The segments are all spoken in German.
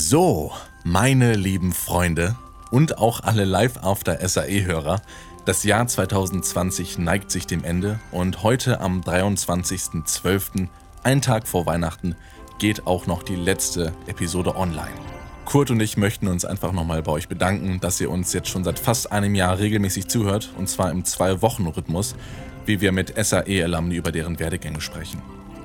So, meine lieben Freunde und auch alle Live After SAE-Hörer, das Jahr 2020 neigt sich dem Ende und heute am 23.12., einen Tag vor Weihnachten, geht auch noch die letzte Episode online. Kurt und ich möchten uns einfach nochmal bei euch bedanken, dass ihr uns jetzt schon seit fast einem Jahr regelmäßig zuhört und zwar im Zwei-Wochen-Rhythmus, wie wir mit SAE-Alumni über deren Werdegänge sprechen.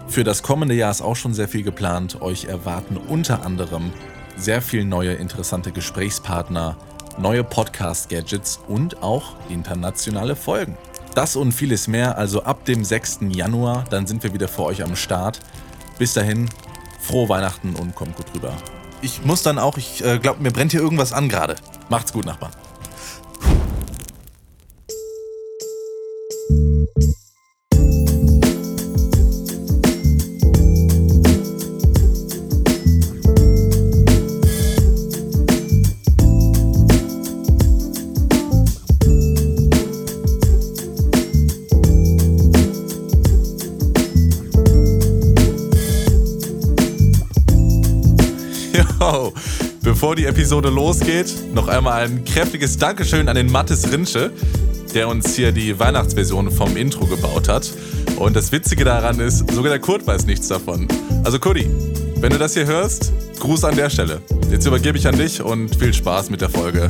Für das kommende Jahr ist auch schon sehr viel geplant. Euch erwarten unter anderem sehr viel neue interessante Gesprächspartner, neue Podcast-Gadgets und auch internationale Folgen. Das und vieles mehr also ab dem 6. Januar, dann sind wir wieder für euch am Start. Bis dahin, frohe Weihnachten und kommt gut rüber. Ich muss dann auch, ich äh, glaube, mir brennt hier irgendwas an gerade. Macht's gut, Nachbarn. Bevor die Episode losgeht, noch einmal ein kräftiges Dankeschön an den Mattes Rinsche, der uns hier die Weihnachtsversion vom Intro gebaut hat. Und das Witzige daran ist, sogar der Kurt weiß nichts davon. Also Kurti, wenn du das hier hörst, Gruß an der Stelle. Jetzt übergebe ich an dich und viel Spaß mit der Folge.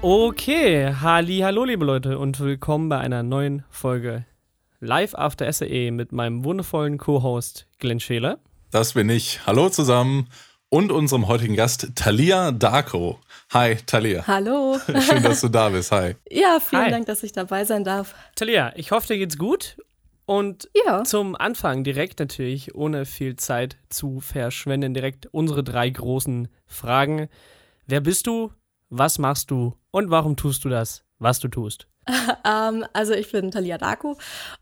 Okay, halli, hallo liebe Leute und willkommen bei einer neuen Folge Live After SAE mit meinem wundervollen Co-Host Glenn Scheler. Das bin ich. Hallo zusammen und unserem heutigen Gast Talia Darko. Hi, Talia. Hallo. Schön, dass du da bist. Hi. Ja, vielen Hi. Dank, dass ich dabei sein darf. Talia, ich hoffe, dir geht's gut. Und Ja. zum Anfang direkt natürlich, ohne viel Zeit zu verschwenden, direkt unsere drei großen Fragen. Wer bist du? Was machst du? Und warum tust du das, was du tust? Ähm, also ich bin Talia Daku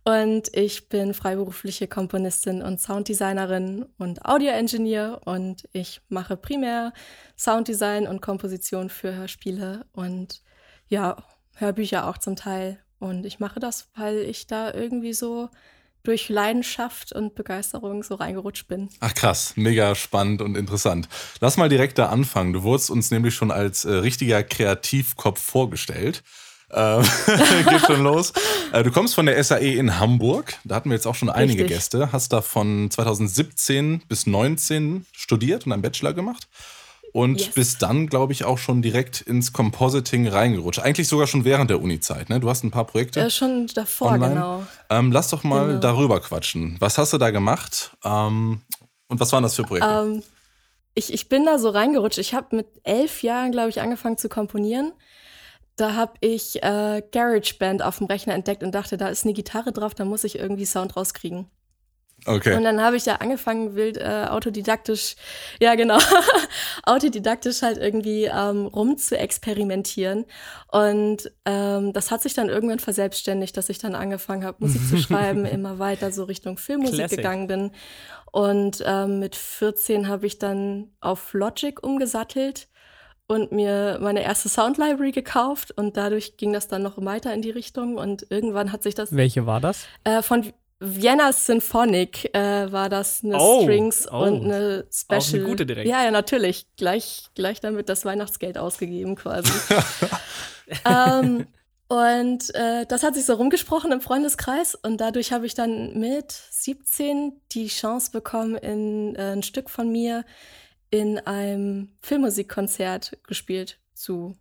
und ich bin freiberufliche Komponistin und Sounddesignerin und Audioengineer und ich mache primär Sounddesign und Komposition für Hörspiele und ja, Hörbücher auch zum Teil. Und ich mache das, weil ich da irgendwie so durch Leidenschaft und Begeisterung so reingerutscht bin. Ach krass, mega spannend und interessant. Lass mal direkt da anfangen. Du wurdest uns nämlich schon als äh, richtiger Kreativkopf vorgestellt. Äh, geht schon los. Äh, du kommst von der SAE in Hamburg. Da hatten wir jetzt auch schon einige Richtig. Gäste. Hast da von 2017 bis 19 studiert und einen Bachelor gemacht. Und Yes. bist dann, glaube ich, auch schon direkt ins Compositing reingerutscht. Eigentlich sogar schon während der Uni-Zeit. Ne? Du hast ein paar Projekte. Äh, schon davor, Online? genau. Ähm, lass doch mal Genau. darüber quatschen. Was hast du da gemacht? Ähm, und was waren das für Projekte? Ähm, ich, ich bin da so reingerutscht. Ich habe mit elf Jahren, glaube ich, angefangen zu komponieren. Da habe ich äh, GarageBand auf dem Rechner entdeckt und dachte, da ist eine Gitarre drauf, da muss ich irgendwie Sound rauskriegen. okay. Und dann habe ich ja angefangen, wild äh, autodidaktisch, ja genau, autodidaktisch halt irgendwie ähm, rum zu experimentieren. Und ähm, das hat sich dann irgendwann verselbstständigt, dass ich dann angefangen habe, Musik zu schreiben, immer weiter so Richtung Filmmusik Classic. gegangen bin. Und ähm, mit 14 habe ich dann auf Logic umgesattelt und mir meine erste Sound Library gekauft und dadurch ging das dann noch weiter in die Richtung und irgendwann hat sich das Welche war das? äh, von Vienna Symphonic äh, war das eine Oh, Strings oh. und eine Special. Auch eine gute direkt. Ja, ja, natürlich. Gleich, gleich damit das Weihnachtsgeld ausgegeben quasi. ähm, und äh, das hat sich so rumgesprochen im Freundeskreis und dadurch habe ich dann mit 17 die Chance bekommen, in äh, ein Stück von mir in einem Filmmusikkonzert gespielt zu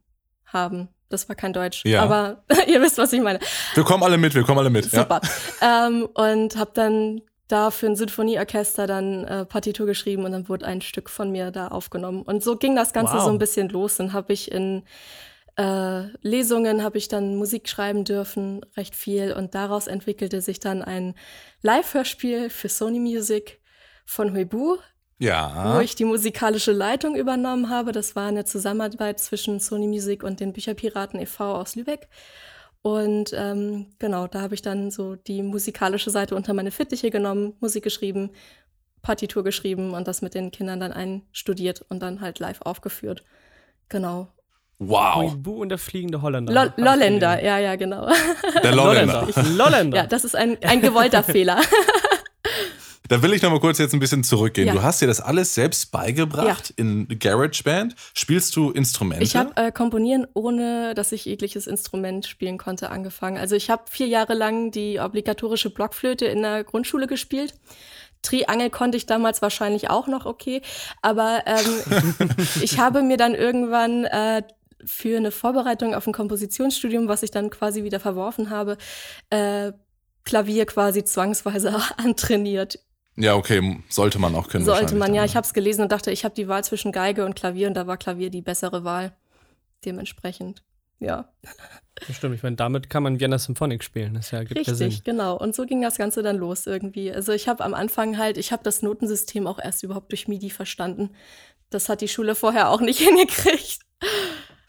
haben. Das war kein Deutsch, Ja. aber ihr wisst, was ich meine. Wir kommen alle mit, wir kommen alle mit. Ja. Super. ähm, und habe dann da für ein Sinfonieorchester dann äh, Partitur geschrieben und dann wurde ein Stück von mir da aufgenommen. Und so ging das Ganze Wow. so ein bisschen los. Dann habe ich in äh, Lesungen habe ich dann Musik schreiben dürfen, recht viel. Und daraus entwickelte sich dann ein Live-Hörspiel für Sony Music von Huibu, Ja. wo ich die musikalische Leitung übernommen habe. Das war eine Zusammenarbeit zwischen Sony Music und den Bücherpiraten e.V. aus Lübeck. Und ähm, genau, da habe ich dann so die musikalische Seite unter meine Fittiche genommen, Musik geschrieben, Partitur geschrieben und das mit den Kindern dann einstudiert und dann halt live aufgeführt. Genau. Wow. Bu und der fliegende Holländer. Lo Lolländer, ja, ja, genau. Der Lolländer. Ich Lolländer. ja, das ist ein, ein gewollter Fehler. Da will ich noch mal kurz jetzt ein bisschen zurückgehen. Ja. Du hast dir das alles selbst beigebracht Ja. in GarageBand. Spielst du Instrumente? Ich habe äh, komponieren, ohne dass ich jegliches Instrument spielen konnte, angefangen. Also ich habe vier Jahre lang die obligatorische Blockflöte in der Grundschule gespielt. Triangel konnte ich damals wahrscheinlich auch noch okay, aber ähm, ich habe mir dann irgendwann äh, für eine Vorbereitung auf ein Kompositionsstudium, was ich dann quasi wieder verworfen habe, äh, Klavier quasi zwangsweise antrainiert. Ja, okay, sollte man auch können. Sollte man, dann, ja. ne? Ich habe es gelesen und dachte, ich habe die Wahl zwischen Geige und Klavier und da war Klavier die bessere Wahl. Dementsprechend, ja. Das stimmt, ich meine, damit kann man Vienna Symphonic spielen. Das ja, gibt ja Sinn. Richtig, genau. Und so ging das Ganze dann los irgendwie. Also ich habe am Anfang halt, ich habe das Notensystem auch erst überhaupt durch MIDI verstanden. Das hat die Schule vorher auch nicht hingekriegt.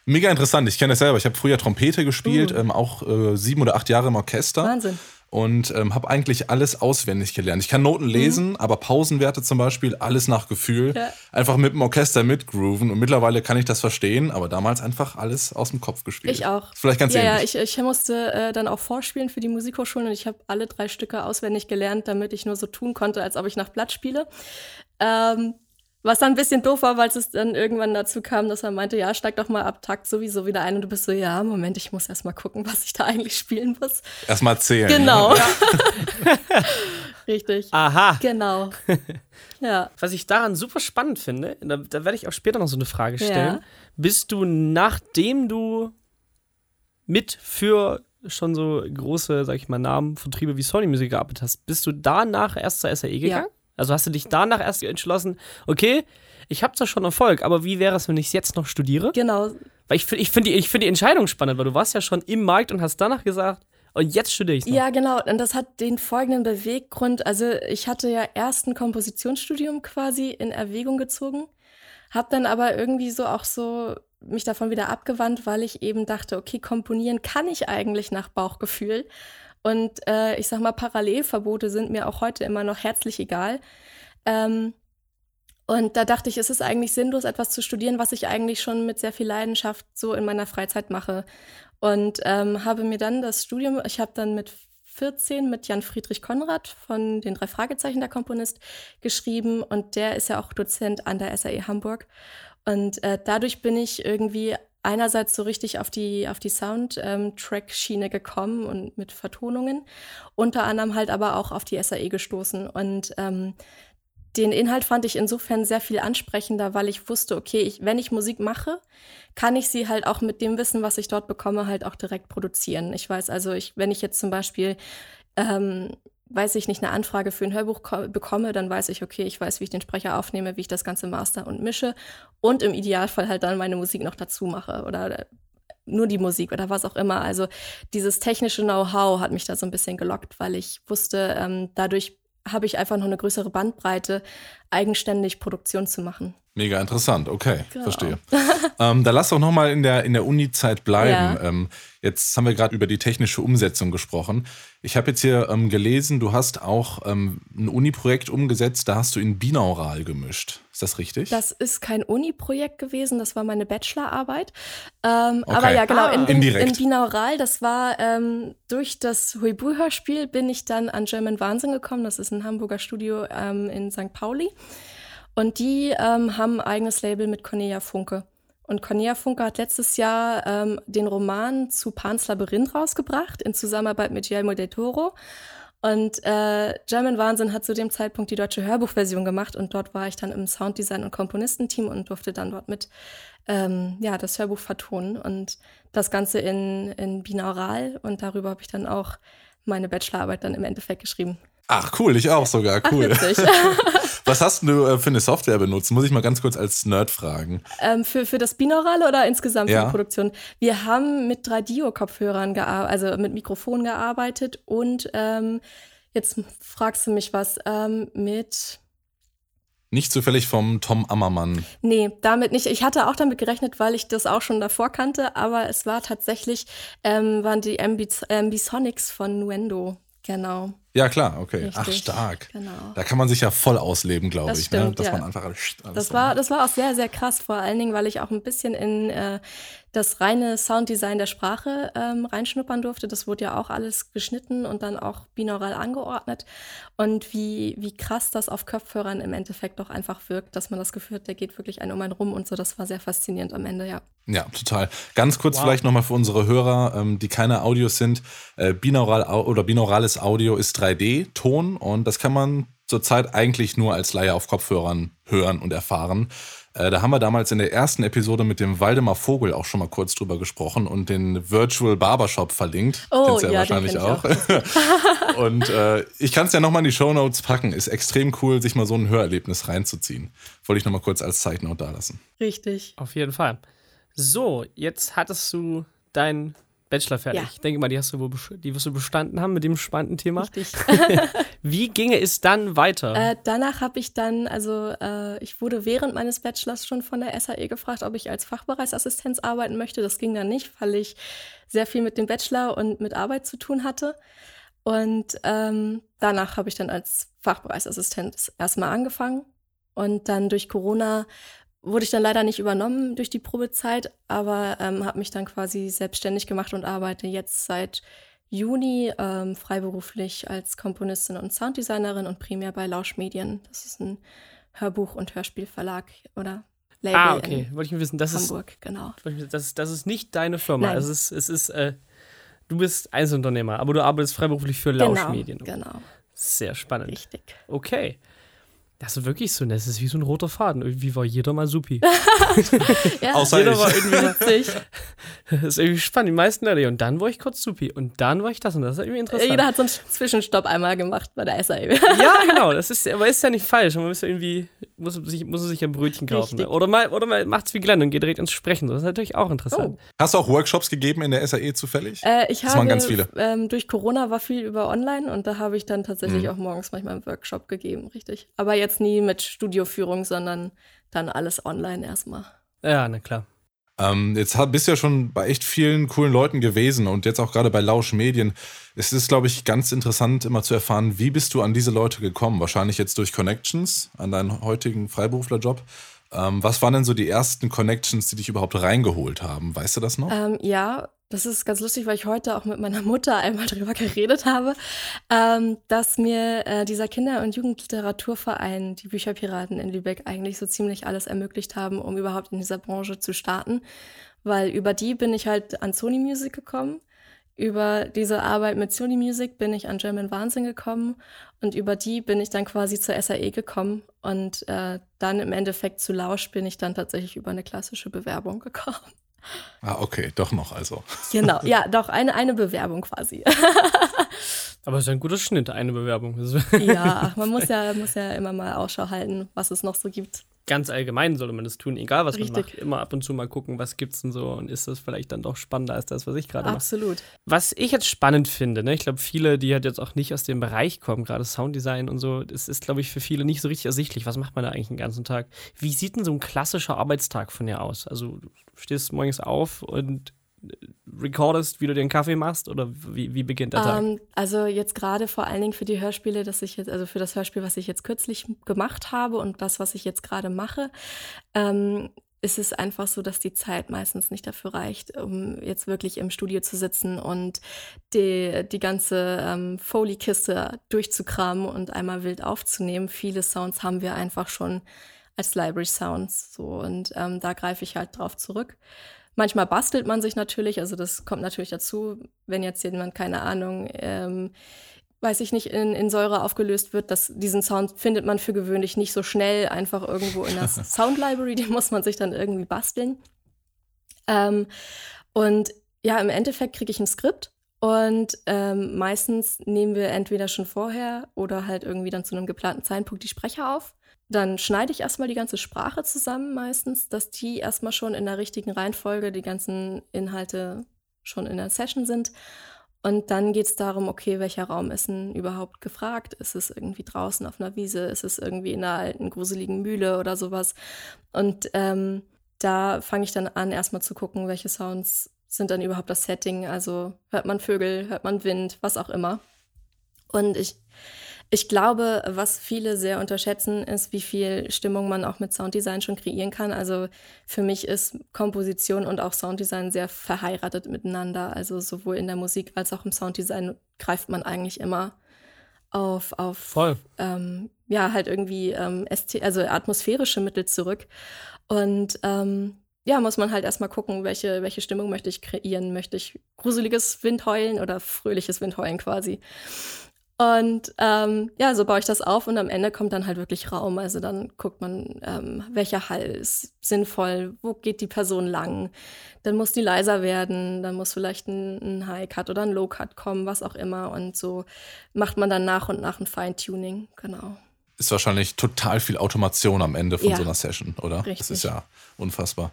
Mega interessant. Ich kenne das selber. Ich habe früher Trompete gespielt, Uh. ähm, auch äh, sieben oder acht Jahre im Orchester. Wahnsinn. Und ähm, habe eigentlich alles auswendig gelernt. Ich kann Noten lesen, aber Pausenwerte zum Beispiel, alles nach Gefühl. Mhm. Ja. Einfach mit dem Orchester mitgrooven und mittlerweile kann ich das verstehen, aber damals einfach alles aus dem Kopf gespielt. Ich auch. Vielleicht ganz ja, ja, ähnlich. ich, ich musste äh, dann auch vorspielen für die Musikhochschulen und ich habe alle drei Stücke auswendig gelernt, damit ich nur so tun konnte, als ob ich nach Blatt spiele. Ähm, was dann ein bisschen doof war, weil es dann irgendwann dazu kam, dass er meinte, ja, steig doch mal ab Takt sowieso wieder ein und du bist so, ja, Moment, ich muss erst mal gucken, was ich da eigentlich spielen muss. Erstmal zählen. Genau. Richtig. Aha. Genau. Ja. Was ich daran super spannend finde, da, da werde ich auch später noch so eine Frage stellen. Ja. Bist du, nachdem du mit für schon so große, sag ich mal, Namen, Vertriebe wie Sony Music gearbeitet hast, bist du danach erst zur SAE gegangen? Also hast du dich danach erst entschlossen, okay, ich habe zwar schon Erfolg, aber wie wäre es, wenn ich es jetzt noch studiere? Genau. Weil ich, finde ich finde die, ich find die Entscheidung spannend, weil du warst ja schon im Markt und hast danach gesagt, und jetzt studiere ich noch. Ja, genau. Und das hat den folgenden Beweggrund. Also ich hatte ja erst ein Kompositionsstudium quasi in Erwägung gezogen, habe dann aber irgendwie so auch so mich davon wieder abgewandt, weil ich eben dachte, okay, komponieren kann ich eigentlich nach Bauchgefühl. Und äh, ich sag mal, Parallelverbote sind mir auch heute immer noch herzlich egal. Ähm, und da dachte ich, es ist eigentlich sinnlos, etwas zu studieren, was ich eigentlich schon mit sehr viel Leidenschaft so in meiner Freizeit mache. Und ähm, habe mir dann das Studium, ich habe dann mit 14 mit Jan Friedrich Konrad von den drei Fragezeichen der Komponist geschrieben und der ist ja auch Dozent an der SAE Hamburg. Und äh, dadurch bin ich irgendwie einerseits so richtig auf die, auf die Soundtrack-Schiene gekommen und mit Vertonungen, unter anderem halt aber auch auf die SAE gestoßen. Und ähm, den Inhalt fand ich insofern sehr viel ansprechender, weil ich wusste, okay, ich, wenn ich Musik mache, kann ich sie halt auch mit dem Wissen, was ich dort bekomme, halt auch direkt produzieren. Ich weiß also, ich, wenn ich jetzt zum Beispiel, ähm, weiß ich nicht, eine Anfrage für ein Hörbuch ko- bekomme, dann weiß ich, okay, ich weiß, wie ich den Sprecher aufnehme, wie ich das Ganze master und mische und im Idealfall halt dann meine Musik noch dazu mache oder nur die Musik oder was auch immer. Also dieses technische Know-how hat mich da so ein bisschen gelockt, weil ich wusste, ähm, dadurch habe ich einfach noch eine größere Bandbreite, eigenständig Produktion zu machen. Mega interessant, okay, Genau. verstehe. ähm, da lass doch nochmal in der, in der Uni-Zeit bleiben. Ja. Ähm, jetzt haben wir gerade über die technische Umsetzung gesprochen. Ich habe jetzt hier ähm, gelesen, du hast auch ähm, ein Uni-Projekt umgesetzt, da hast du in Binaural gemischt. Ist das richtig? Das ist kein Uni-Projekt gewesen, das war meine Bachelorarbeit. Ähm, Okay. Aber ja, genau, Ah. in, in, Binaural, das war ähm, durch das Huibu-Hörspiel bin ich dann an German Wahnsinn gekommen. Das ist ein Hamburger Studio ähm, in St. Pauli. Und die ähm, haben ein eigenes Label mit Cornelia Funke. Und Cornelia Funke hat letztes Jahr ähm, den Roman zu Pans Labyrinth rausgebracht, in Zusammenarbeit mit Guillermo del Toro. Und äh, German Wahnsinn hat zu dem Zeitpunkt die deutsche Hörbuchversion gemacht und dort war ich dann im Sounddesign- und Komponistenteam und durfte dann dort mit ähm, ja, das Hörbuch vertonen und das Ganze in, in Binaural und darüber habe ich dann auch meine Bachelorarbeit dann im Endeffekt geschrieben. Ach cool, ich auch sogar, cool. Ach. Was hast du äh, für eine Software benutzt? Muss ich mal ganz kurz als Nerd fragen. ähm, für, für das Binaurale oder insgesamt für Ja. die Produktion? Wir haben mit 3Dio-Kopfhörern gearbeitet, also mit Mikrofon gearbeitet und ähm, jetzt fragst du mich was, ähm, mit Nicht zufällig vom Tom Ammermann. Nee, damit nicht. Ich hatte auch damit gerechnet, weil ich das auch schon davor kannte, aber es war tatsächlich, ähm, waren die Ambi- Ambisonics von Nuendo. Genau. Ja, klar, okay. Richtig, Ach, stark. genau. Da kann man sich ja voll ausleben, glaube Das ich. ne? stimmt, Dass ja. man einfach alles Das war, das war auch sehr, sehr krass, vor allen Dingen, weil ich auch ein bisschen in äh, das reine Sounddesign der Sprache ähm, reinschnuppern durfte. Das wurde ja auch alles geschnitten und dann auch binaural angeordnet. Und wie, wie krass das auf Kopfhörern im Endeffekt doch einfach wirkt, dass man das Gefühl hat, der geht wirklich einen um einen rum und so. Das war sehr faszinierend am Ende, ja. Ja, total. Ganz kurz Wow. vielleicht nochmal für unsere Hörer, ähm, die keine Audios sind. Äh, binaural au- oder binaurales Audio ist 3D-Ton und das kann man zurzeit eigentlich nur als Laie auf Kopfhörern hören und erfahren. Äh, da haben wir damals in der ersten Episode mit dem Waldemar Vogel auch schon mal kurz drüber gesprochen und den Virtual Barbershop verlinkt. Oh, Kennst ja, den wahrscheinlich ich auch. und äh, ich kann es ja nochmal in die Shownotes packen. Ist extrem cool, sich mal so ein Hörerlebnis reinzuziehen. Wollte ich nochmal kurz als Side Note da lassen. Richtig. Auf jeden Fall. So, jetzt hattest du deinen Bachelor fertig. Ja. Ich denke mal, die, hast du wohl die wirst du bestanden haben mit dem spannenden Thema. Richtig. Wie ginge es dann weiter? Äh, danach habe ich dann, also äh, ich wurde während meines Bachelors schon von der SAE gefragt, ob ich als Fachbereichsassistenz arbeiten möchte. Das ging dann nicht, weil ich sehr viel mit dem Bachelor und mit Arbeit zu tun hatte. Und ähm, danach habe ich dann als Fachbereichsassistenz erstmal angefangen. Und dann durch Corona wurde ich dann leider nicht übernommen durch die Probezeit, aber ähm, habe mich dann quasi selbstständig gemacht und arbeite jetzt seit Juni ähm, freiberuflich als Komponistin und Sounddesignerin und primär bei Lausch Medien. Das ist ein Hörbuch- und Hörspielverlag oder Label ah, okay. Wollte ich nur wissen, das ist, Hamburg, genau. das, das ist nicht deine Firma. Nein. Es ist, es ist äh, du bist Einzelunternehmer, aber du arbeitest freiberuflich für Lauschmedien. Genau, genau, Sehr spannend. richtig. Okay. Das ist wirklich so, das ist wie so ein roter Faden. Irgendwie war jeder mal supi. Ja, Außer jeder ich. war irgendwie witzig. Das ist irgendwie spannend. Die meisten Leute. Und dann war ich kurz supi. Und dann war ich das und das ist irgendwie interessant. Jeder hat so einen Zwischenstopp einmal gemacht bei der SAE. ja, genau. Das ist, aber ist ja nicht falsch. Man muss ja irgendwie, muss, sich, muss sich ein Brötchen kaufen. Ne? Richtig. Oder mal, oder mal macht's wie Glenn und geht direkt ins Sprechen. Das ist natürlich auch interessant. Oh. Hast du auch Workshops gegeben in der SAE zufällig? Äh, ich Das habe waren ganz viele. Ähm, durch Corona war viel über online und da habe ich dann tatsächlich Mhm. auch morgens manchmal einen Workshop gegeben, richtig. Aber jetzt nie mit Studioführung, sondern dann alles online erstmal. Ja, na klar. Ähm, jetzt bist du ja schon bei echt vielen coolen Leuten gewesen und jetzt auch gerade bei Lausch Medien. Es ist, glaube ich, ganz interessant, immer zu erfahren, wie bist du an diese Leute gekommen? Wahrscheinlich jetzt durch Connections an deinen heutigen Freiberuflerjob. Ähm, was waren denn so die ersten Connections, die dich überhaupt reingeholt haben? Weißt du das noch? Ähm, ja, das ist ganz lustig, weil ich heute auch mit meiner Mutter einmal drüber geredet habe, ähm, dass mir äh, dieser Kinder- und Jugendliteraturverein, die Bücherpiraten in Lübeck, eigentlich so ziemlich alles ermöglicht haben, um überhaupt in dieser Branche zu starten. Weil über die bin ich halt an Sony Music gekommen. Über diese Arbeit mit Sony Music bin ich an German Wahnsinn gekommen und über die bin ich dann quasi zur SAE gekommen und äh, dann im Endeffekt zu Lausch bin ich dann tatsächlich über eine klassische Bewerbung gekommen. Ah, okay, doch noch also. Genau, ja, doch, eine, eine Bewerbung quasi. Aber es ist ein guter Schnitt, eine Bewerbung. Ja, man muss ja, muss ja immer mal Ausschau halten, was es noch so gibt. ganz allgemein sollte man das tun, egal was man Richtig. macht. Immer ab und zu mal gucken, was gibt's denn so und ist das vielleicht dann doch spannender als das, was ich gerade mache. Absolut. Was ich jetzt spannend finde, ne, ich glaube, viele, die halt jetzt auch nicht aus dem Bereich kommen, gerade Sounddesign und so, das ist, glaube ich, für viele nicht so richtig ersichtlich. Was macht man da eigentlich den ganzen Tag? Wie sieht denn so ein klassischer Arbeitstag von dir aus? Also, du stehst morgens auf und recordest, wie du einen Kaffee machst oder wie, wie beginnt der Tag? Ähm, also jetzt gerade vor allen Dingen für die Hörspiele, dass ich jetzt, also für das Hörspiel, was ich jetzt kürzlich gemacht habe und das, was ich jetzt gerade mache, ähm, ist es einfach so, dass die Zeit meistens nicht dafür reicht, um jetzt wirklich im Studio zu sitzen und die, die ganze ähm, Foley-Kiste durchzukramen und einmal wild aufzunehmen. Viele Sounds haben wir einfach schon als Library Sounds so und ähm, da greife ich halt drauf zurück. Manchmal bastelt man sich natürlich, also das kommt natürlich dazu, wenn jetzt jemand, keine Ahnung, ähm, weiß ich nicht, in, in Säure aufgelöst wird, dass diesen Sound findet man für gewöhnlich nicht so schnell einfach irgendwo in der Sound Library, den muss man sich dann irgendwie basteln. Ähm, und ja, im Endeffekt kriege ich ein Skript und ähm, meistens nehmen wir entweder schon vorher oder halt irgendwie dann zu einem geplanten Zeitpunkt die Sprecher auf. Dann schneide ich erstmal die ganze Sprache zusammen meistens, dass die erstmal schon in der richtigen Reihenfolge die ganzen Inhalte schon in der Session sind. Und dann geht es darum, okay, welcher Raum ist denn überhaupt gefragt? Ist es irgendwie draußen auf einer Wiese? Ist es irgendwie in einer alten, gruseligen Mühle oder sowas? Und ähm, da fange ich dann an, erstmal zu gucken, welche Sounds sind dann überhaupt das Setting. Also hört man Vögel, hört man Wind, was auch immer. Und ich, ich glaube, was viele sehr unterschätzen, ist, wie viel Stimmung man auch mit Sounddesign schon kreieren kann. Also für mich ist Komposition und auch Sounddesign sehr verheiratet miteinander. Also sowohl in der Musik als auch im Sounddesign greift man eigentlich immer auf, auf Voll. Ähm, ja, halt irgendwie ähm, also atmosphärische Mittel zurück. Und ähm, ja, muss man halt erstmal gucken, welche, welche Stimmung möchte ich kreieren. Möchte ich gruseliges Windheulen oder fröhliches Windheulen quasi? Und ähm, ja, so baue ich das auf und am Ende kommt dann halt wirklich Raum. Also dann guckt man, ähm, welcher Hall ist sinnvoll, wo geht die Person lang. Dann muss die leiser werden, dann muss vielleicht ein, ein High-Cut oder ein Low-Cut kommen, was auch immer. Und so macht man dann nach und nach ein Feintuning, genau. Ist wahrscheinlich total viel Automation am Ende von Ja. so einer Session, oder? Richtig. Das ist ja unfassbar.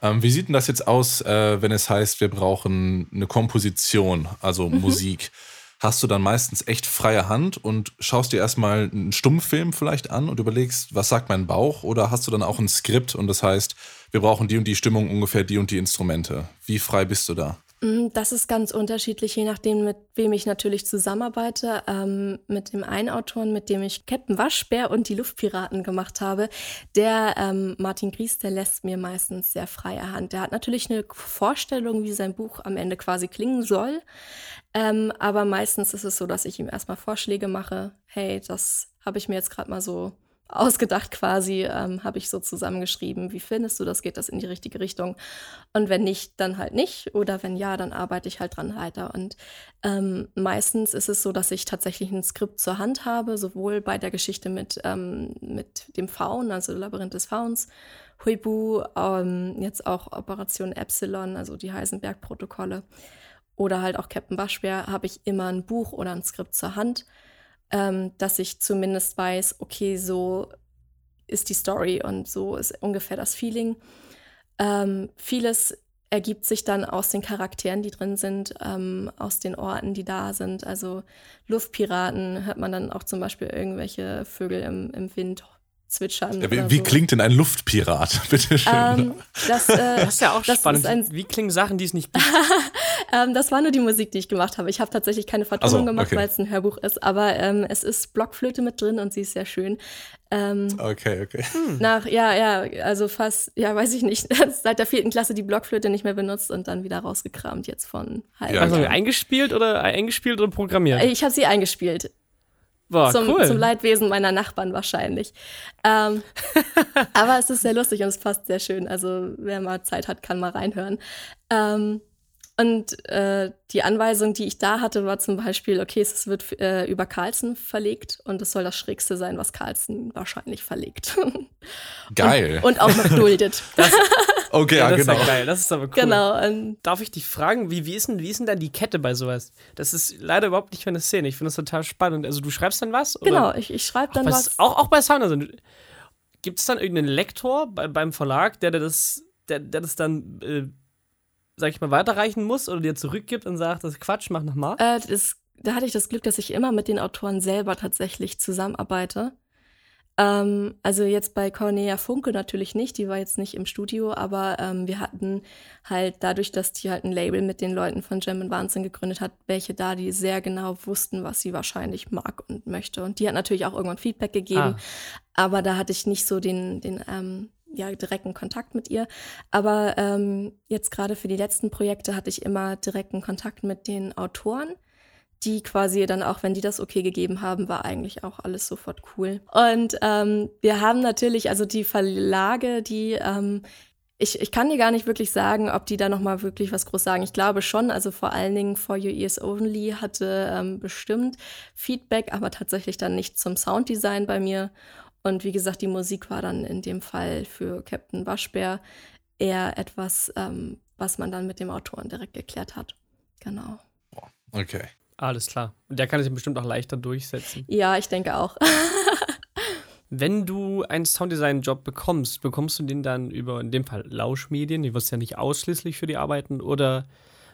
Ähm, wie sieht denn das jetzt aus, äh, wenn es heißt, wir brauchen eine Komposition, also Mhm. Musik? Hast du dann meistens echt freie Hand und schaust dir erstmal einen Stummfilm vielleicht an und überlegst, was sagt mein Bauch? Oder hast du dann auch ein Skript und das heißt, wir brauchen die und die Stimmung, ungefähr die und die Instrumente? Wie frei bist du da? Mm, Das ist ganz unterschiedlich, je nachdem, mit wem ich natürlich zusammenarbeite. Ähm, mit dem einen Autoren, mit dem ich Captain Waschbär und die Luftpiraten gemacht habe, der ähm, Martin Gries, der lässt mir meistens sehr freie Hand. Der hat natürlich eine Vorstellung, wie sein Buch am Ende quasi klingen soll. Ähm, aber meistens ist es so, dass ich ihm erstmal Vorschläge mache. Hey, das habe ich mir jetzt gerade mal so ausgedacht quasi, ähm, habe ich so zusammengeschrieben. Wie findest du das? Geht das in die richtige Richtung? Und wenn nicht, dann halt nicht. Oder wenn ja, dann arbeite ich halt dran weiter. Und ähm, meistens ist es so, dass ich tatsächlich ein Skript zur Hand habe, sowohl bei der Geschichte mit, ähm, mit dem Faun, also Labyrinth des Fauns, Huibu, ähm, jetzt auch Operation Epsilon, also die Heisenberg-Protokolle, oder halt auch Captain Waschbär, habe ich immer ein Buch oder ein Skript zur Hand, ähm, dass ich zumindest weiß, okay, so ist die Story und so ist ungefähr das Feeling. Ähm, vieles ergibt sich dann aus den Charakteren, die drin sind, ähm, aus den Orten, die da sind. Also Luftpiraten hört man dann auch zum Beispiel irgendwelche Vögel im, im Wind zwitschern. Ja, wie, wie so. klingt denn ein Luftpirat? Bitte schön. Ähm, das, äh, Das ist ja auch das spannend. Wie klingen Sachen, die es nicht gibt? ähm, das war nur die Musik, die ich gemacht habe. Ich habe tatsächlich keine Vertonung so, gemacht, okay. weil es ein Hörbuch ist. Aber ähm, es ist Blockflöte mit drin und sie ist sehr schön. Ähm, okay, okay. Nach, ja, ja, also fast, ja, weiß ich nicht, seit der vierten Klasse die Blockflöte nicht mehr benutzt und dann wieder rausgekramt jetzt von halb. Ja, Also eingespielt oder eingespielt oder programmiert? Ich habe sie eingespielt. Boah, zum, cool. zum Leidwesen meiner Nachbarn wahrscheinlich. Ähm, aber es ist sehr lustig und es passt sehr schön. Also wer mal Zeit hat, kann mal reinhören. Ähm, und äh, die Anweisung, die ich da hatte, war zum Beispiel, okay, es wird äh, über Carlsen verlegt und es soll das Schrägste sein, was Carlsen wahrscheinlich verlegt. Geil. Und, und auch noch duldet. okay, ja, das genau. ist ja geil. Das ist aber cool. genau. Und Darf ich dich fragen, wie, wie, ist denn, wie ist denn dann die Kette bei sowas? Das ist leider überhaupt nicht meine Szene. Ich finde das total spannend. Also du schreibst dann was? genau, Oder? ich, ich schreibe dann bei, was. auch, auch bei Sound. Also, Gibt es dann irgendeinen Lektor bei, beim Verlag, der dir das, der, der das dann, äh, sag ich mal, weiterreichen muss oder dir zurückgibt und sagt, das ist Quatsch, mach nochmal? Äh, das, da hatte ich das Glück, dass ich immer mit den Autoren selber tatsächlich zusammenarbeite. Ähm, also jetzt bei Cornelia Funke natürlich nicht, die war jetzt nicht im Studio, aber ähm, wir hatten halt dadurch, dass die halt ein Label mit den Leuten von German Wahnsinn gegründet hat, welche da, die sehr genau wussten, was sie wahrscheinlich mag und möchte. Und die hat natürlich auch irgendwann Feedback gegeben, Ah. aber da hatte ich nicht so den, den ähm, ja, direkten Kontakt mit ihr. Aber ähm, jetzt gerade für die letzten Projekte hatte ich immer direkten Kontakt mit den Autoren die quasi dann auch, wenn die das okay gegeben haben, war eigentlich auch alles sofort cool. Und ähm, wir haben natürlich, also die Verlage, die ähm, ich, ich kann dir gar nicht wirklich sagen, ob die da noch mal wirklich was groß sagen. Ich glaube schon, also vor allen Dingen For Your Ears Only hatte ähm, bestimmt Feedback, aber tatsächlich dann nicht zum Sounddesign bei mir. Und wie gesagt, die Musik war dann in dem Fall für Captain Waschbär eher etwas, ähm, was man dann mit dem Autoren direkt geklärt hat. Genau. Okay. Alles klar. Und der kann sich bestimmt auch leichter durchsetzen. Ja, ich denke auch. Wenn du einen Sounddesign-Job bekommst, bekommst du den dann über, in dem Fall, Lauschmedien? Die wirst ja nicht ausschließlich für die arbeiten oder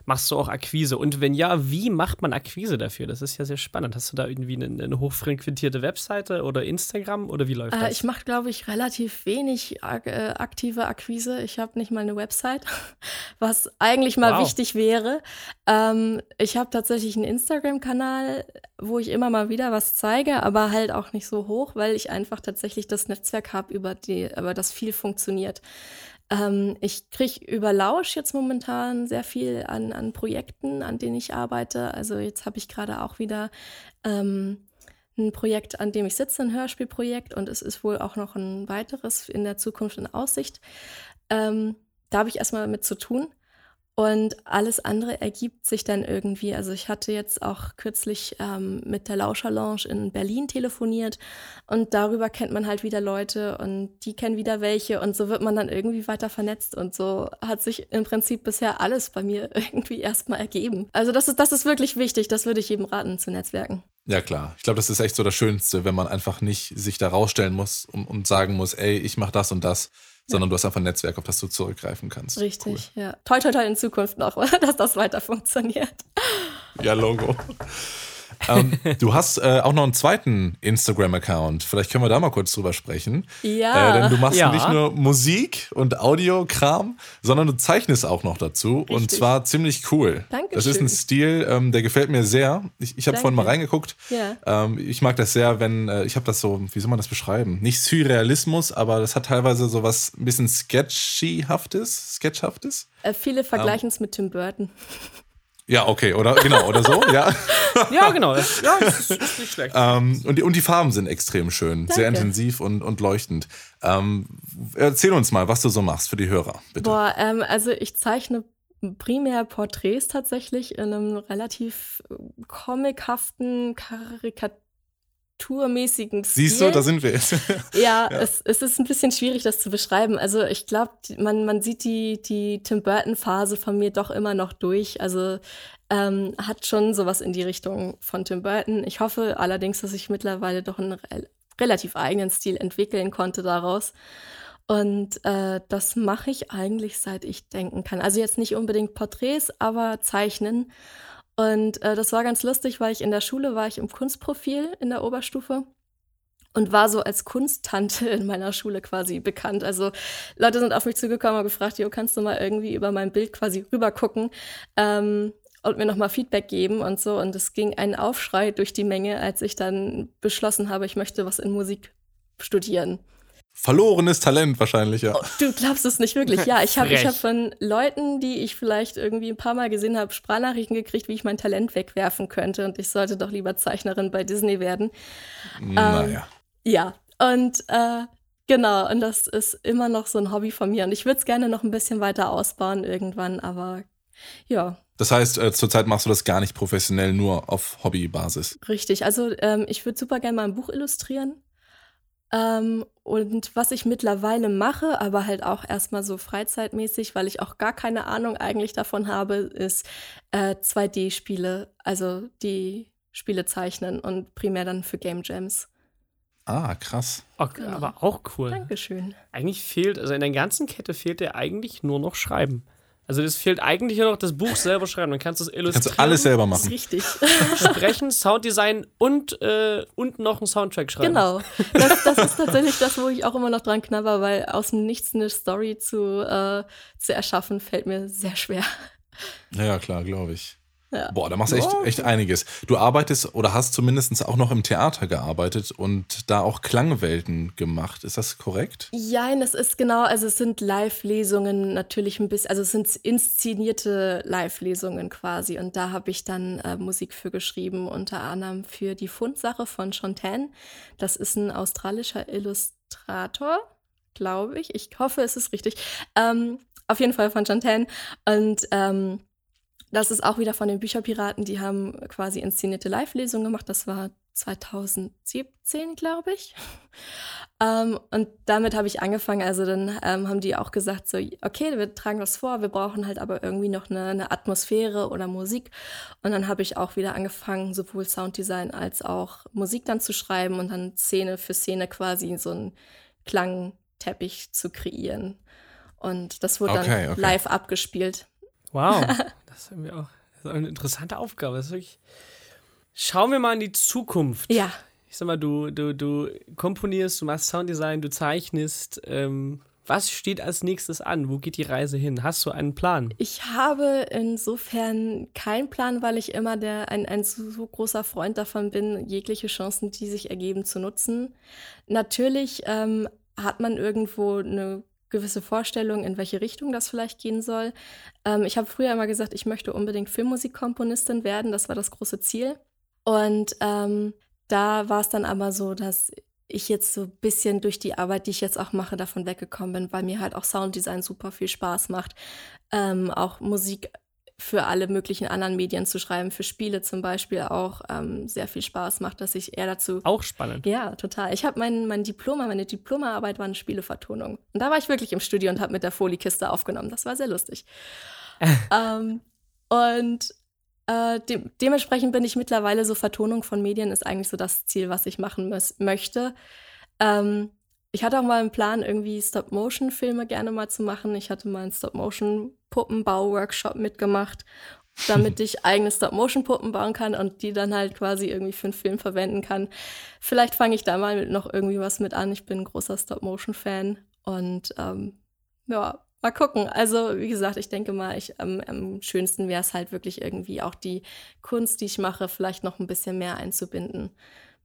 machst du auch Akquise? Und wenn ja, wie macht man Akquise dafür? Das ist ja sehr spannend. Hast du da irgendwie eine, eine hochfrequentierte Webseite oder Instagram oder wie läuft äh, das? Ich mache, glaube ich, relativ wenig äh, aktive Akquise. Ich habe nicht mal eine Website, was eigentlich mal wow. wichtig wäre. Ähm, ich habe tatsächlich einen Instagram-Kanal, wo ich immer mal wieder was zeige, aber halt auch nicht so hoch, weil ich einfach tatsächlich das Netzwerk habe, über, über das viel funktioniert. Ähm, ich kriege über Lausch jetzt momentan sehr viel an, an Projekten, an denen ich arbeite. Also jetzt habe ich gerade auch wieder ähm, ein Projekt, an dem ich sitze, ein Hörspielprojekt und es ist wohl auch noch ein weiteres in der Zukunft in Aussicht. Ähm, da habe ich erstmal mit zu tun. Und alles andere ergibt sich dann irgendwie. Also ich hatte jetzt auch kürzlich ähm, mit der Lauscher Lounge in Berlin telefoniert und darüber kennt man halt wieder Leute und die kennen wieder welche und so wird man dann irgendwie weiter vernetzt und so hat sich im Prinzip bisher alles bei mir irgendwie erstmal ergeben. Also das ist, das ist wirklich wichtig, das würde ich jedem raten zu Netzwerken. Ja, klar. Ich glaube, das ist echt so das Schönste, wenn man einfach nicht sich da rausstellen muss und, und sagen muss, ey, ich mache das und das, sondern du hast einfach ein Netzwerk, auf das du zurückgreifen kannst. Richtig, cool. ja. Toi, toi, toi in Zukunft noch, dass das weiter funktioniert. Ja, Logo. Ähm, du hast äh, auch noch einen zweiten Instagram-Account. Vielleicht können wir da mal kurz drüber sprechen. Ja. Äh, denn du machst ja. nicht nur Musik und Audiokram, sondern du zeichnest auch noch dazu. Richtig. Und zwar ziemlich cool. Danke. Das ist ein Stil, ähm, der gefällt mir sehr. Ich, ich habe vorhin mal reingeguckt. Ja. Ähm, ich mag das sehr, wenn, äh, ich habe das so, wie soll man das beschreiben? Nicht Surrealismus, aber das hat teilweise so was ein bisschen Sketchyhaftes, Sketchhaftes. Äh, viele vergleichen es mit Tim Burton. Ja, okay, oder genau, oder so, ja. ja, genau. Ja, das ist, ist nicht schlecht. Ähm, und, die, und die Farben sind extrem schön, Danke. sehr intensiv und, und leuchtend. Ähm, erzähl uns mal, was du so machst für die Hörer, bitte. Boah, ähm, also ich zeichne primär Porträts tatsächlich in einem relativ comichaften Karikatur tourmäßigen Stil. Siehst du, da sind wir jetzt. ja, ja. Es, es ist ein bisschen schwierig, das zu beschreiben. Also ich glaube, man, man sieht die, die Tim Burton-Phase von mir doch immer noch durch. Also ähm, hat schon sowas in die Richtung von Tim Burton. Ich hoffe allerdings, dass ich mittlerweile doch einen re relativ eigenen Stil entwickeln konnte daraus. Und äh, das mache ich eigentlich, seit ich denken kann. Also jetzt nicht unbedingt Porträts, aber Zeichnen. Und äh, das war ganz lustig, weil ich in der Schule war ich im Kunstprofil in der Oberstufe und war so als Kunsttante in meiner Schule quasi bekannt. Also Leute sind auf mich zugekommen und gefragt, jo, kannst du mal irgendwie über mein Bild quasi rübergucken ähm, und mir nochmal Feedback geben und so. Und es ging ein Aufschrei durch die Menge, als ich dann beschlossen habe, ich möchte was in Musik studieren verlorenes Talent wahrscheinlich, ja. Oh, du glaubst es nicht wirklich. Ja, ich habe hab von Leuten, die ich vielleicht irgendwie ein paar Mal gesehen habe, Sprachnachrichten gekriegt, wie ich mein Talent wegwerfen könnte und ich sollte doch lieber Zeichnerin bei Disney werden. Naja. Ähm, ja, und äh, genau, und das ist immer noch so ein Hobby von mir und ich würde es gerne noch ein bisschen weiter ausbauen irgendwann, aber ja. Das heißt, äh, zurzeit machst du das gar nicht professionell, nur auf Hobbybasis. Richtig, also ähm, ich würde super gerne mal ein Buch illustrieren. Ähm, und was ich mittlerweile mache, aber halt auch erstmal so freizeitmäßig, weil ich auch gar keine Ahnung eigentlich davon habe, ist äh, 2D-Spiele, also die Spiele zeichnen und primär dann für Game Jams. Ah, krass. Okay, genau. Aber auch cool. Dankeschön. Eigentlich fehlt, also in der ganzen Kette fehlt dir eigentlich nur noch Schreiben. Also es fehlt eigentlich nur noch das Buch selber schreiben. Dann kannst du es illustrieren. Kannst du alles selber machen. Das ist richtig. Sprechen, Sounddesign und, äh, und noch einen Soundtrack schreiben. Genau. Das, das, ist tatsächlich das, wo ich auch immer noch dran knabber, weil aus dem Nichts eine Story zu, äh, zu erschaffen, fällt mir sehr schwer. Ja, klar, glaube ich. Ja. Boah, da machst du echt, echt einiges. Du arbeitest oder hast zumindest auch noch im Theater gearbeitet und da auch Klangwelten gemacht. Ist das korrekt? Ja, es ist genau, also es sind Live-Lesungen natürlich ein bisschen, also es sind inszenierte Live-Lesungen quasi. Und da habe ich dann äh, Musik für geschrieben, unter anderem für die Fundsache von Chontan. Das ist ein australischer Illustrator, glaube ich. Ich hoffe, es ist richtig. Ähm, auf jeden Fall von Chontan. Und ähm, das ist auch wieder von den Bücherpiraten. Die haben quasi inszenierte Live-Lesungen gemacht. Das war 2017, glaube ich. ähm, und damit habe ich angefangen. Also dann ähm, haben die auch gesagt, so, okay, wir tragen das vor, wir brauchen halt aber irgendwie noch eine, eine Atmosphäre oder Musik. Und dann habe ich auch wieder angefangen, sowohl Sounddesign als auch Musik dann zu schreiben und dann Szene für Szene quasi so einen Klangteppich zu kreieren. Und das wurde okay, dann okay. live abgespielt. Wow, das ist irgendwie auch das ist eine interessante Aufgabe. Das ist wirklich Schauen wir mal in die Zukunft. Ja. Ich sag mal, du, du, du komponierst, du machst Sounddesign, du zeichnest. Ähm, was steht als nächstes an? Wo geht die Reise hin? Hast du einen Plan? Ich habe insofern keinen Plan, weil ich immer der, ein, ein so großer Freund davon bin, jegliche Chancen, die sich ergeben, zu nutzen. Natürlich ähm, hat man irgendwo eine gewisse Vorstellung, in welche Richtung das vielleicht gehen soll. Ähm, ich habe früher immer gesagt, ich möchte unbedingt Filmmusikkomponistin werden. Das war das große Ziel. Und ähm, da war es dann aber so, dass ich jetzt so ein bisschen durch die Arbeit, die ich jetzt auch mache, davon weggekommen bin, weil mir halt auch Sounddesign super viel Spaß macht. Ähm, auch Musik für alle möglichen anderen Medien zu schreiben, für Spiele zum Beispiel auch ähm, sehr viel Spaß macht, dass ich eher dazu. Auch spannend. Ja, total. Ich habe mein, mein Diploma, meine Diplomaarbeit war eine Spielevertonung. Und da war ich wirklich im Studio und habe mit der Foliekiste aufgenommen. Das war sehr lustig. ähm, und äh, de dementsprechend bin ich mittlerweile so, Vertonung von Medien ist eigentlich so das Ziel, was ich machen möchte. Ähm, ich hatte auch mal einen Plan, irgendwie Stop-Motion-Filme gerne mal zu machen. Ich hatte mal einen Stop-Motion-Puppenbau-Workshop mitgemacht, damit ich eigene Stop-Motion-Puppen bauen kann und die dann halt quasi irgendwie für einen Film verwenden kann. Vielleicht fange ich da mal noch irgendwie was mit an. Ich bin ein großer Stop-Motion-Fan und ähm, ja, Mal gucken. Also, wie gesagt, ich denke mal, ich, ähm, am schönsten wäre es halt wirklich irgendwie auch die Kunst, die ich mache, vielleicht noch ein bisschen mehr einzubinden.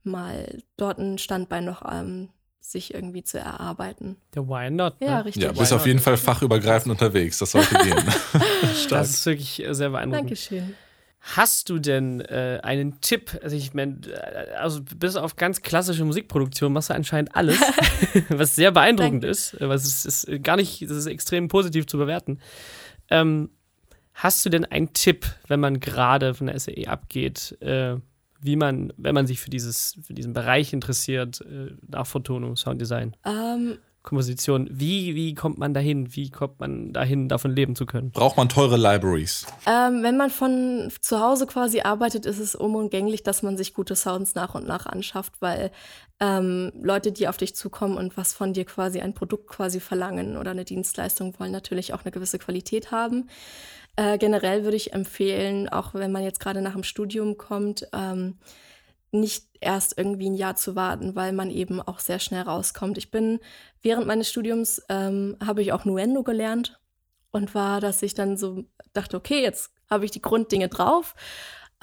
Mal dort ein Standbein noch ähm, sich irgendwie zu erarbeiten. Der Why not? Ne? Ja, richtig. Ja, bist auf jeden Fall fachübergreifend unterwegs. Das sollte gehen. das ist wirklich sehr beeindruckend. Dankeschön. Hast du denn äh, einen Tipp? Also ich meine, äh, also bis auf ganz klassische Musikproduktion machst du anscheinend alles, was sehr beeindruckend ist, was ist, ist, gar nicht, das ist extrem positiv zu bewerten. Ähm, hast du denn einen Tipp, wenn man gerade von der SAE abgeht, äh, wie man, wenn man sich für dieses, für diesen Bereich interessiert, äh, nach Vertonung, Sounddesign? Ähm, Komposition. Wie, wie kommt man dahin? Wie kommt man dahin, davon leben zu können? Braucht man teure Libraries? Ähm, wenn man von zu Hause quasi arbeitet, ist es unumgänglich, dass man sich gute Sounds nach und nach anschafft, weil ähm, Leute, die auf dich zukommen und was von dir quasi ein Produkt quasi verlangen oder eine Dienstleistung wollen, natürlich auch eine gewisse Qualität haben. Äh, generell würde ich empfehlen, auch wenn man jetzt gerade nach dem Studium kommt, ähm, nicht erst irgendwie ein Jahr zu warten, weil man eben auch sehr schnell rauskommt. Ich bin während meines Studiums ähm, habe ich auch Nuendo gelernt und war, dass ich dann so dachte, okay, jetzt habe ich die Grunddinge drauf,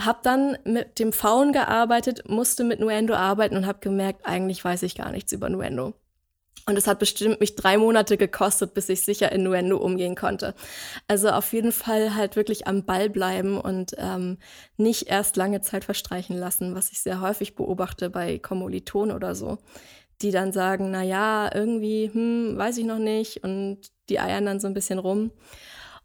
habe dann mit dem Faun gearbeitet, musste mit Nuendo arbeiten und habe gemerkt, eigentlich weiß ich gar nichts über Nuendo. Und es hat bestimmt mich drei Monate gekostet, bis ich sicher in Nuendo umgehen konnte. Also auf jeden Fall halt wirklich am Ball bleiben und ähm, nicht erst lange Zeit verstreichen lassen, was ich sehr häufig beobachte bei Kommilitonen oder so, die dann sagen, na ja, irgendwie, hm, weiß ich noch nicht und die eiern dann so ein bisschen rum.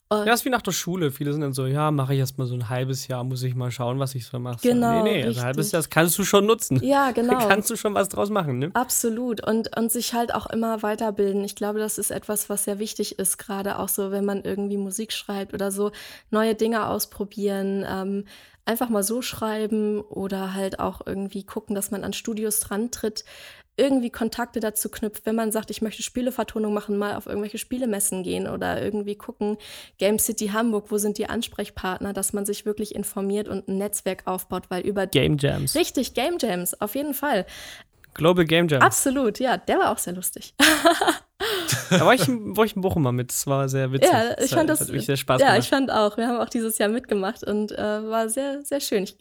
Und ja, ist wie nach der Schule. Viele sind dann so, ja, mache ich erst mal so ein halbes Jahr, muss ich mal schauen, was ich so mache. Genau. Nee, nee, also ein halbes Jahr das kannst du schon nutzen. Ja, genau. Da kannst du schon was draus machen, ne? Absolut. Und, und sich halt auch immer weiterbilden. Ich glaube, das ist etwas, was sehr wichtig ist, gerade auch so, wenn man irgendwie Musik schreibt oder so, neue Dinge ausprobieren. Ähm, einfach mal so schreiben oder halt auch irgendwie gucken, dass man an Studios dran tritt, irgendwie Kontakte dazu knüpft, wenn man sagt, ich möchte Spielevertonung machen, mal auf irgendwelche Spielemessen gehen oder irgendwie gucken, Game City Hamburg, wo sind die Ansprechpartner, dass man sich wirklich informiert und ein Netzwerk aufbaut, weil über Game Jams. Richtig, Game Jams, auf jeden Fall. Global Game Jams. Absolut, ja, der war auch sehr lustig. da war ich, war ich in Bochum mal mit, das war sehr witzig. Ja, ich fand das, das hat sehr Spaß ja, gemacht. ich fand auch. Wir haben auch dieses Jahr mitgemacht und äh, war sehr, sehr schön. Ich,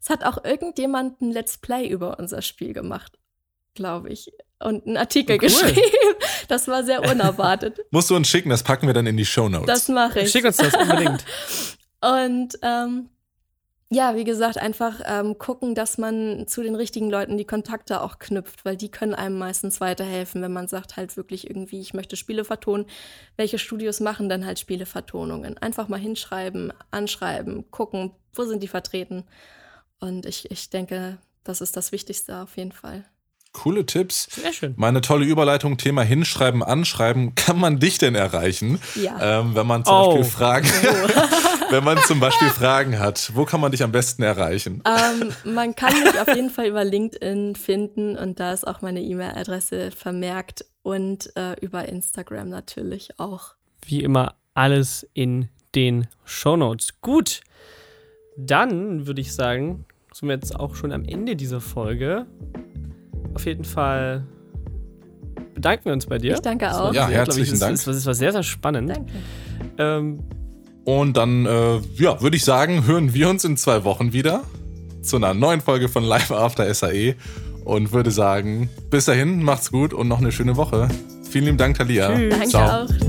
es hat auch irgendjemand ein Let's Play über unser Spiel gemacht glaube ich, und einen Artikel cool. geschrieben. Das war sehr unerwartet. Musst du uns schicken, das packen wir dann in die Show Notes. Das mache ich. Schick uns das unbedingt. und ähm, ja, wie gesagt, einfach ähm, gucken, dass man zu den richtigen Leuten die Kontakte auch knüpft, weil die können einem meistens weiterhelfen, wenn man sagt halt wirklich irgendwie, ich möchte Spiele vertonen. Welche Studios machen dann halt Spielevertonungen? Einfach mal hinschreiben, anschreiben, gucken, wo sind die vertreten. Und ich, ich denke, das ist das Wichtigste auf jeden Fall. Coole Tipps. Sehr schön. Meine tolle Überleitung, Thema Hinschreiben, Anschreiben. Kann man dich denn erreichen? Ja. Ähm, wenn man zum oh. Beispiel Fragen, oh. wenn man zum Beispiel Fragen hat, wo kann man dich am besten erreichen? Ähm, man kann mich auf jeden Fall über LinkedIn finden und da ist auch meine E-Mail-Adresse vermerkt und äh, über Instagram natürlich auch. Wie immer alles in den Shownotes. Gut, dann würde ich sagen, sind wir jetzt auch schon am Ende dieser Folge. Auf jeden Fall bedanken wir uns bei dir. Ich danke auch. Ja, sehr, herzlichen ich, Dank. Das war sehr, sehr spannend. Danke. Ähm, Und dann, äh, ja, würde ich sagen, hören wir uns in zwei Wochen wieder zu einer neuen Folge von Live After SAE und würde sagen, bis dahin, macht's gut und noch eine schöne Woche. Vielen lieben Dank, Talia. Tschüss. Danke Ciao. auch.